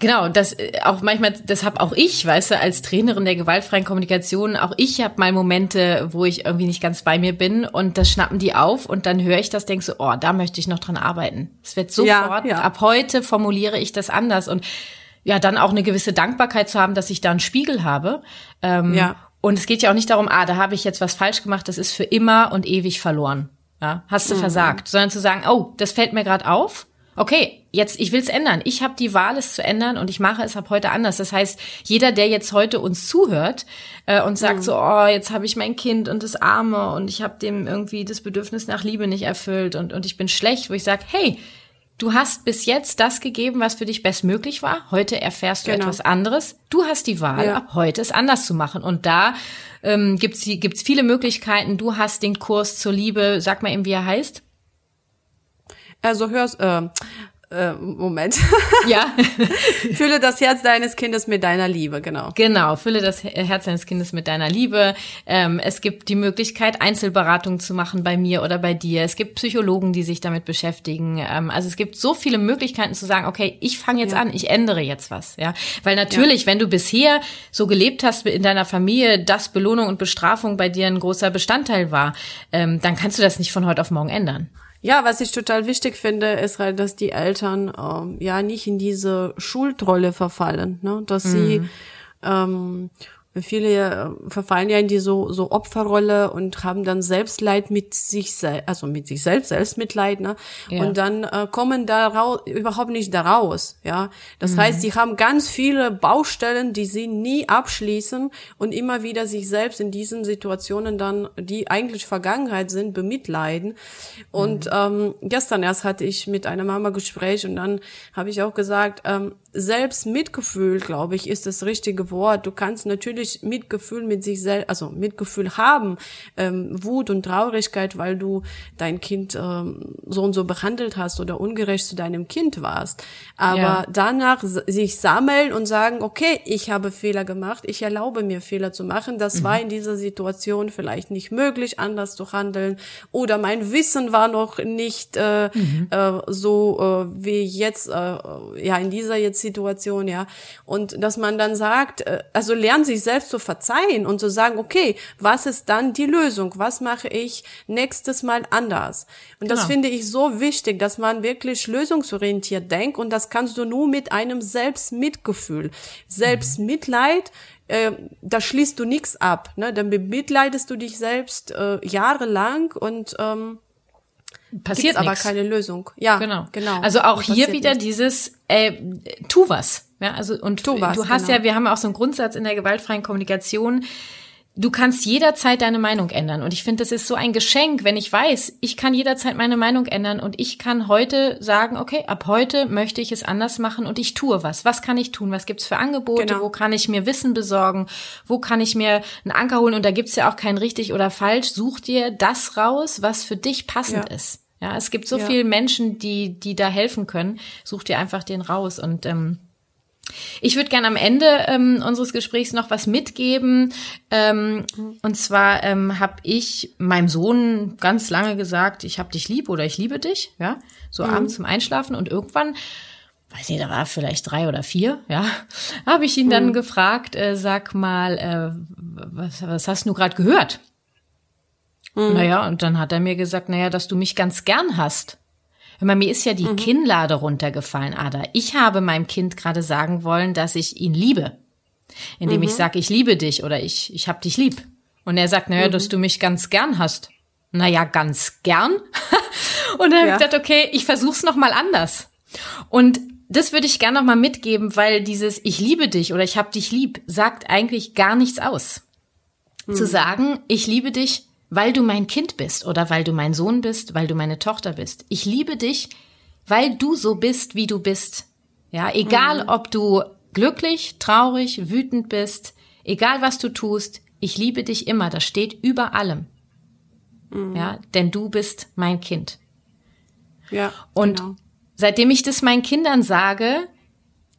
Genau, das äh, auch manchmal, das habe auch ich, weißt du, als Trainerin der gewaltfreien Kommunikation, auch ich habe mal Momente, wo ich irgendwie nicht ganz bei mir bin und das schnappen die auf und dann höre ich das, denk so, oh, da möchte ich noch dran arbeiten. Es wird sofort, ja, ja. ab heute formuliere ich das anders und ja, dann auch eine gewisse Dankbarkeit zu haben, dass ich da einen Spiegel habe. Ähm, ja. Und es geht ja auch nicht darum, ah, da habe ich jetzt was falsch gemacht, das ist für immer und ewig verloren. Ja, hast du mhm. versagt, sondern zu sagen, oh, das fällt mir gerade auf okay, jetzt, ich will es ändern. Ich habe die Wahl, es zu ändern und ich mache es ab heute anders. Das heißt, jeder, der jetzt heute uns zuhört äh, und sagt mhm. so, oh, jetzt habe ich mein Kind und das Arme und ich habe dem irgendwie das Bedürfnis nach Liebe nicht erfüllt und, und ich bin schlecht, wo ich sage, hey, du hast bis jetzt das gegeben, was für dich bestmöglich war. Heute erfährst du genau. etwas anderes. Du hast die Wahl, ja. ab heute es anders zu machen. Und da ähm, gibt's gibt's viele Möglichkeiten. Du hast den Kurs zur Liebe, sag mal eben, wie er heißt. Also hörst, äh, äh, Moment. Ja. fülle das Herz deines Kindes mit deiner Liebe, genau. Genau, fülle das Herz deines Kindes mit deiner Liebe. Ähm, es gibt die Möglichkeit, Einzelberatung zu machen bei mir oder bei dir. Es gibt Psychologen, die sich damit beschäftigen. Ähm, also es gibt so viele Möglichkeiten zu sagen, okay, ich fange jetzt ja. an, ich ändere jetzt was. Ja, Weil natürlich, ja. wenn du bisher so gelebt hast in deiner Familie, dass Belohnung und Bestrafung bei dir ein großer Bestandteil war, ähm, dann kannst du das nicht von heute auf morgen ändern. Ja, was ich total wichtig finde, ist halt, dass die Eltern ähm, ja nicht in diese Schuldrolle verfallen, ne? dass mhm. sie ähm, Viele verfallen ja in die so, so Opferrolle und haben dann Selbstleid mit sich selbst, also mit sich selbst, Selbstmitleid, ne? Ja. Und dann äh, kommen da überhaupt nicht da raus, ja. Das mhm. heißt, sie haben ganz viele Baustellen, die sie nie abschließen und immer wieder sich selbst in diesen Situationen dann, die eigentlich Vergangenheit sind, bemitleiden. Und mhm. ähm, gestern erst hatte ich mit einer Mama Gespräch und dann habe ich auch gesagt, ähm, selbst Mitgefühl, glaube ich, ist das richtige Wort. Du kannst natürlich Mitgefühl mit sich selbst, also Mitgefühl haben, ähm, Wut und Traurigkeit, weil du dein Kind ähm, so und so behandelt hast oder ungerecht zu deinem Kind warst. Aber ja. danach sich sammeln und sagen, okay, ich habe Fehler gemacht, ich erlaube mir Fehler zu machen. Das mhm. war in dieser Situation vielleicht nicht möglich, anders zu handeln oder mein Wissen war noch nicht äh, mhm. äh, so äh, wie jetzt, äh, ja in dieser jetzt Situation, ja. Und dass man dann sagt, äh, also lernen sich selbst zu verzeihen und zu sagen, okay, was ist dann die Lösung? Was mache ich nächstes Mal anders? Und genau. das finde ich so wichtig, dass man wirklich lösungsorientiert denkt und das kannst du nur mit einem Selbstmitgefühl. Selbstmitleid, äh, da schließt du nichts ab, ne? Dann bemitleidest du dich selbst äh, jahrelang und ähm, passiert aber keine Lösung. Ja, genau. genau. Also auch hier wieder nichts. dieses äh, tu was. Ja, also und tu was, du hast genau. ja, wir haben auch so einen Grundsatz in der gewaltfreien Kommunikation. Du kannst jederzeit deine Meinung ändern. Und ich finde, das ist so ein Geschenk, wenn ich weiß, ich kann jederzeit meine Meinung ändern und ich kann heute sagen, okay, ab heute möchte ich es anders machen und ich tue was. Was kann ich tun? Was gibt's für Angebote? Genau. Wo kann ich mir Wissen besorgen? Wo kann ich mir einen Anker holen? Und da gibt's ja auch kein richtig oder falsch. Such dir das raus, was für dich passend ja. ist. Ja, es gibt so ja. viele Menschen, die, die da helfen können. Such dir einfach den raus. Und ähm, ich würde gerne am Ende ähm, unseres Gesprächs noch was mitgeben. Ähm, und zwar ähm, habe ich meinem Sohn ganz lange gesagt, ich habe dich lieb oder ich liebe dich. Ja, so mhm. abends zum Einschlafen. Und irgendwann weiß nicht, da war vielleicht drei oder vier, ja, habe ich ihn dann mhm. gefragt, äh, sag mal, äh, was, was hast du gerade gehört? Mhm. Naja, und dann hat er mir gesagt, naja, dass du mich ganz gern hast. Hör mal, mir ist ja die mhm. Kinnlade runtergefallen, Ada. Ich habe meinem Kind gerade sagen wollen, dass ich ihn liebe. Indem mhm. ich sage, ich liebe dich oder ich, ich hab dich lieb. Und er sagt, naja, mhm. dass du mich ganz gern hast. Naja, ganz gern. und dann ja. habe ich gedacht, okay, ich versuch's noch mal anders. Und das würde ich gerne noch mal mitgeben, weil dieses Ich liebe dich oder ich hab dich lieb sagt eigentlich gar nichts aus. Zu mhm. sagen, ich liebe dich, weil du mein Kind bist oder weil du mein Sohn bist, weil du meine Tochter bist. Ich liebe dich, weil du so bist, wie du bist. Ja, egal mhm. ob du glücklich, traurig, wütend bist, egal was du tust, ich liebe dich immer. Das steht über allem. Mhm. Ja, denn du bist mein Kind. Ja. Und genau. seitdem ich das meinen Kindern sage,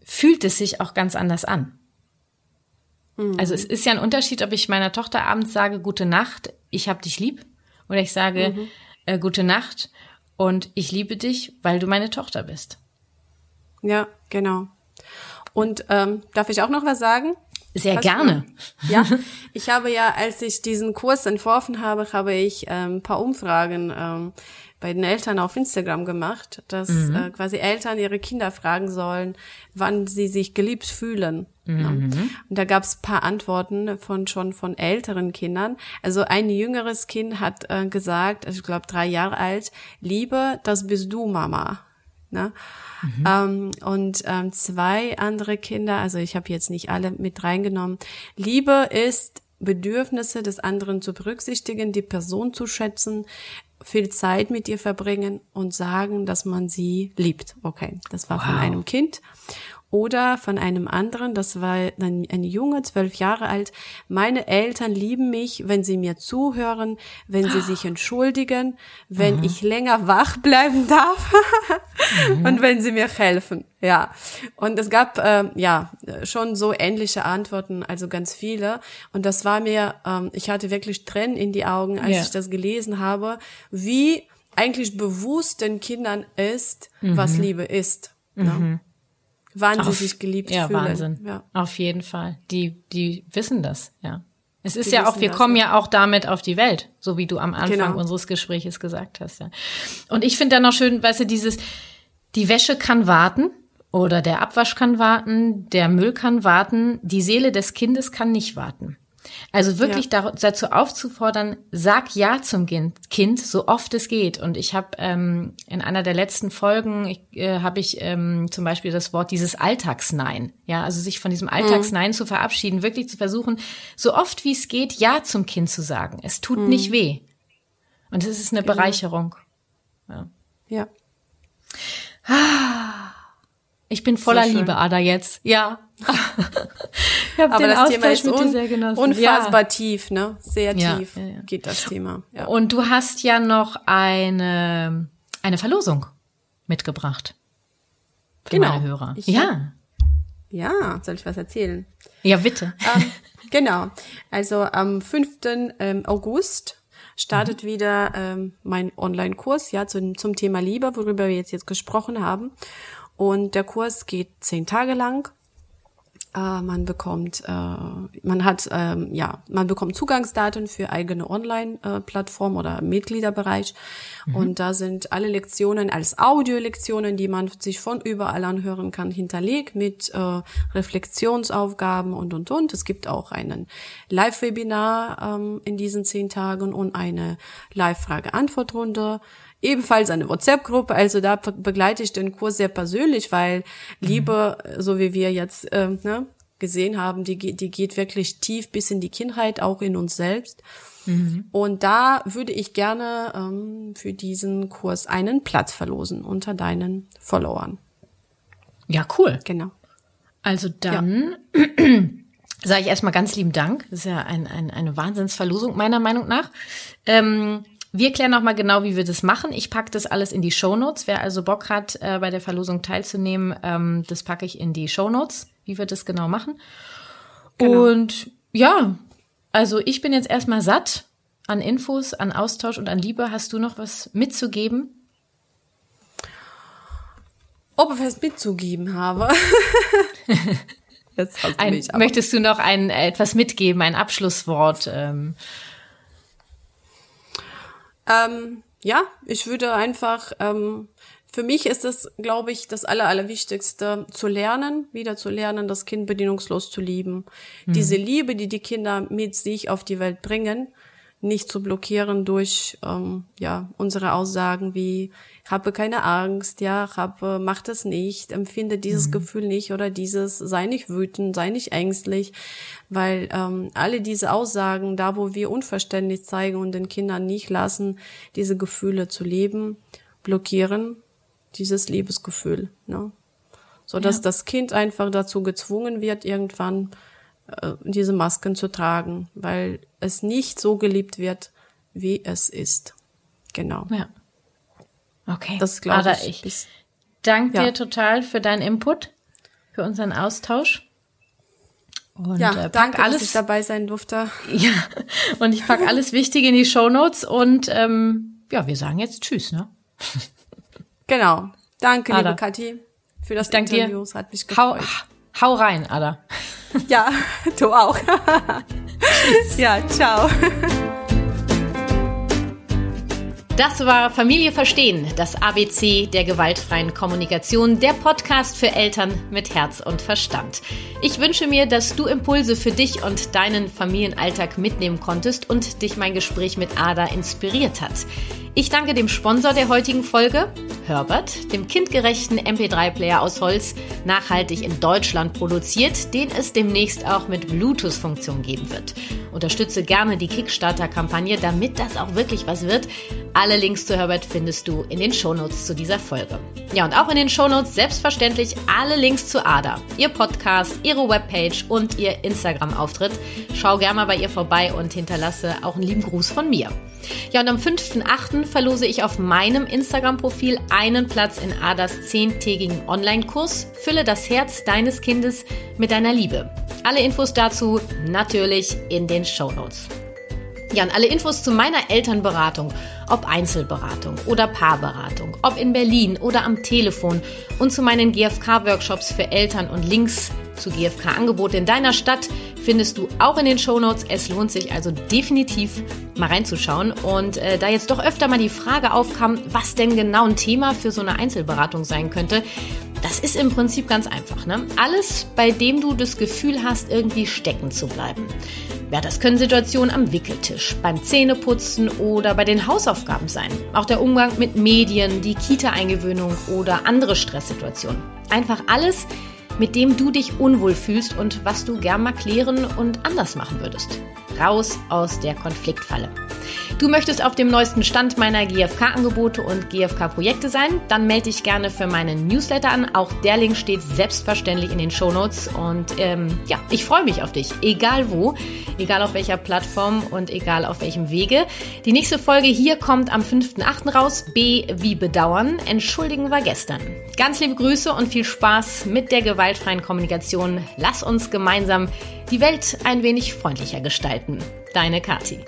fühlt es sich auch ganz anders an. Mhm. Also es ist ja ein Unterschied, ob ich meiner Tochter abends sage, gute Nacht, ich hab dich lieb oder ich sage mhm. äh, gute Nacht und ich liebe dich, weil du meine Tochter bist. Ja, genau. Und ähm, darf ich auch noch was sagen? Sehr was gerne. Ja, ich habe ja, als ich diesen Kurs entworfen habe, habe ich ähm, ein paar Umfragen ähm, bei den Eltern auf Instagram gemacht, dass mhm. äh, quasi Eltern ihre Kinder fragen sollen, wann sie sich geliebt fühlen. Mhm. Ja. Und da gab es paar Antworten von schon von älteren Kindern. Also ein jüngeres Kind hat äh, gesagt, also ich glaube drei Jahre alt, Liebe, das bist du, Mama. Ne? Mhm. Ähm, und ähm, zwei andere Kinder, also ich habe jetzt nicht alle mit reingenommen. Liebe ist Bedürfnisse des anderen zu berücksichtigen, die Person zu schätzen, viel Zeit mit ihr verbringen und sagen, dass man sie liebt. Okay, das war wow. von einem Kind oder von einem anderen, das war ein, ein Junge, zwölf Jahre alt. Meine Eltern lieben mich, wenn sie mir zuhören, wenn sie sich entschuldigen, wenn mhm. ich länger wach bleiben darf mhm. und wenn sie mir helfen. Ja, und es gab äh, ja schon so ähnliche Antworten, also ganz viele. Und das war mir, ähm, ich hatte wirklich Tränen in die Augen, als yeah. ich das gelesen habe, wie eigentlich bewusst den Kindern ist, mhm. was Liebe ist. Ne? Wann Auf, geliebt ja, fühlen. Wahnsinn. Ja, auf jeden Fall. Die, die wissen das, ja. Es ist die ja auch, wir das, kommen ja. ja auch damit auf die Welt, so wie du am Anfang genau. unseres Gespräches gesagt hast, ja. Und ich finde dann noch schön, weißt du, dieses, die Wäsche kann warten oder der Abwasch kann warten, der Müll kann warten, die Seele des Kindes kann nicht warten. Also wirklich ja. dazu aufzufordern, sag ja zum Kind, so oft es geht. Und ich habe ähm, in einer der letzten Folgen ich, äh, habe ich ähm, zum Beispiel das Wort dieses Alltagsnein. Ja, also sich von diesem Alltagsnein mhm. zu verabschieden, wirklich zu versuchen, so oft wie es geht, ja zum Kind zu sagen. Es tut mhm. nicht weh. Und es ist eine genau. Bereicherung. Ja. ja. Ich bin voller Liebe, Ada, jetzt. Ja. ich Aber das Austausch Thema ist un unfassbar ja. tief, ne? Sehr tief ja, ja, geht das Thema. Und du hast ja noch eine, eine Verlosung mitgebracht. Für genau. meine Hörer. Ich ja. Ja, soll ich was erzählen? Ja, bitte. Ähm, genau. Also am 5. Ähm, August startet mhm. wieder ähm, mein Online-Kurs ja zum, zum Thema Liebe, worüber wir jetzt jetzt gesprochen haben. Und der Kurs geht zehn Tage lang. Äh, man bekommt, äh, man hat, ähm, ja, man bekommt Zugangsdaten für eigene Online-Plattform oder Mitgliederbereich. Mhm. Und da sind alle Lektionen als Audiolektionen, die man sich von überall anhören kann, hinterlegt mit äh, Reflexionsaufgaben und, und, und. Es gibt auch einen Live-Webinar ähm, in diesen zehn Tagen und eine Live-Frage-Antwort-Runde ebenfalls eine WhatsApp-Gruppe. Also da begleite ich den Kurs sehr persönlich, weil mhm. Liebe, so wie wir jetzt äh, ne, gesehen haben, die, die geht wirklich tief bis in die Kindheit, auch in uns selbst. Mhm. Und da würde ich gerne ähm, für diesen Kurs einen Platz verlosen unter deinen Followern. Ja, cool. Genau. Also dann ja. sage ich erstmal ganz lieben Dank. Das ist ja ein, ein, eine Wahnsinnsverlosung meiner Meinung nach. Ähm, wir klären nochmal genau, wie wir das machen. Ich packe das alles in die Show Notes. Wer also Bock hat, äh, bei der Verlosung teilzunehmen, ähm, das packe ich in die Show Notes, wie wir das genau machen. Genau. Und ja, also ich bin jetzt erstmal satt an Infos, an Austausch und an Liebe. Hast du noch was mitzugeben? Ob ich was mitzugeben habe. Jetzt hast du ein, mich, möchtest du noch ein etwas mitgeben, ein Abschlusswort? Ähm, ähm, ja, ich würde einfach, ähm, für mich ist es, glaube ich, das Aller, Allerwichtigste, zu lernen, wieder zu lernen, das Kind bedingungslos zu lieben. Mhm. Diese Liebe, die die Kinder mit sich auf die Welt bringen, nicht zu blockieren durch ähm, ja unsere Aussagen wie habe keine Angst, ja, habe mach das nicht, empfinde dieses mhm. Gefühl nicht oder dieses sei nicht wütend, sei nicht ängstlich, weil ähm, alle diese Aussagen, da wo wir Unverständnis zeigen und den Kindern nicht lassen, diese Gefühle zu leben, blockieren dieses Liebesgefühl, ne? so dass ja. das Kind einfach dazu gezwungen wird irgendwann äh, diese Masken zu tragen, weil es nicht so geliebt wird, wie es ist. Genau. Ja. Okay. Das glaube ich. ich danke ja. dir total für deinen Input, für unseren Austausch. Und ja, äh, danke, alles, dass ich dabei sein durfte. Ja, und ich packe alles Wichtige in die Show Notes und ähm, ja, wir sagen jetzt Tschüss, ne? Genau. Danke, Ada. liebe Kathi, für das Dank Interview. Es hat mich gefreut. Hau, hau rein, Ada. Ja, du auch. ja, ciao. Das war Familie Verstehen, das ABC der gewaltfreien Kommunikation, der Podcast für Eltern mit Herz und Verstand. Ich wünsche mir, dass du Impulse für dich und deinen Familienalltag mitnehmen konntest und dich mein Gespräch mit Ada inspiriert hat. Ich danke dem Sponsor der heutigen Folge, Herbert, dem kindgerechten MP3-Player aus Holz, nachhaltig in Deutschland produziert, den es demnächst auch mit Bluetooth-Funktion geben wird. Unterstütze gerne die Kickstarter-Kampagne, damit das auch wirklich was wird. Alle Links zu Herbert findest du in den Shownotes zu dieser Folge. Ja, und auch in den Shownotes selbstverständlich alle Links zu Ada, ihr Podcast, ihre Webpage und ihr Instagram-Auftritt. Schau gerne mal bei ihr vorbei und hinterlasse auch einen lieben Gruß von mir. Ja, und am 5.8. verlose ich auf meinem Instagram-Profil einen Platz in Adas zehntägigen Online-Kurs Fülle das Herz deines Kindes mit deiner Liebe. Alle Infos dazu natürlich in den Show Notes. Ja, und alle Infos zu meiner Elternberatung, ob Einzelberatung oder Paarberatung, ob in Berlin oder am Telefon und zu meinen GFK-Workshops für Eltern und Links zu GFK-Angebote in deiner Stadt findest du auch in den Shownotes. Es lohnt sich also definitiv mal reinzuschauen. Und äh, da jetzt doch öfter mal die Frage aufkam, was denn genau ein Thema für so eine Einzelberatung sein könnte, das ist im Prinzip ganz einfach. Ne? Alles, bei dem du das Gefühl hast, irgendwie stecken zu bleiben. Ja, das können Situationen am Wickeltisch, beim Zähneputzen oder bei den Hausaufgaben sein. Auch der Umgang mit Medien, die Kita-Eingewöhnung oder andere Stresssituationen. Einfach alles, mit dem du dich unwohl fühlst und was du gern mal klären und anders machen würdest. Raus aus der Konfliktfalle. Du möchtest auf dem neuesten Stand meiner GFK-Angebote und GFK-Projekte sein? Dann melde dich gerne für meinen Newsletter an. Auch der Link steht selbstverständlich in den Show Notes. Und ähm, ja, ich freue mich auf dich, egal wo, egal auf welcher Plattform und egal auf welchem Wege. Die nächste Folge hier kommt am 5.8. raus. B wie bedauern. Entschuldigen war gestern. Ganz liebe Grüße und viel Spaß mit der gewaltfreien Kommunikation. Lass uns gemeinsam die Welt ein wenig freundlicher gestalten. Deine Kati.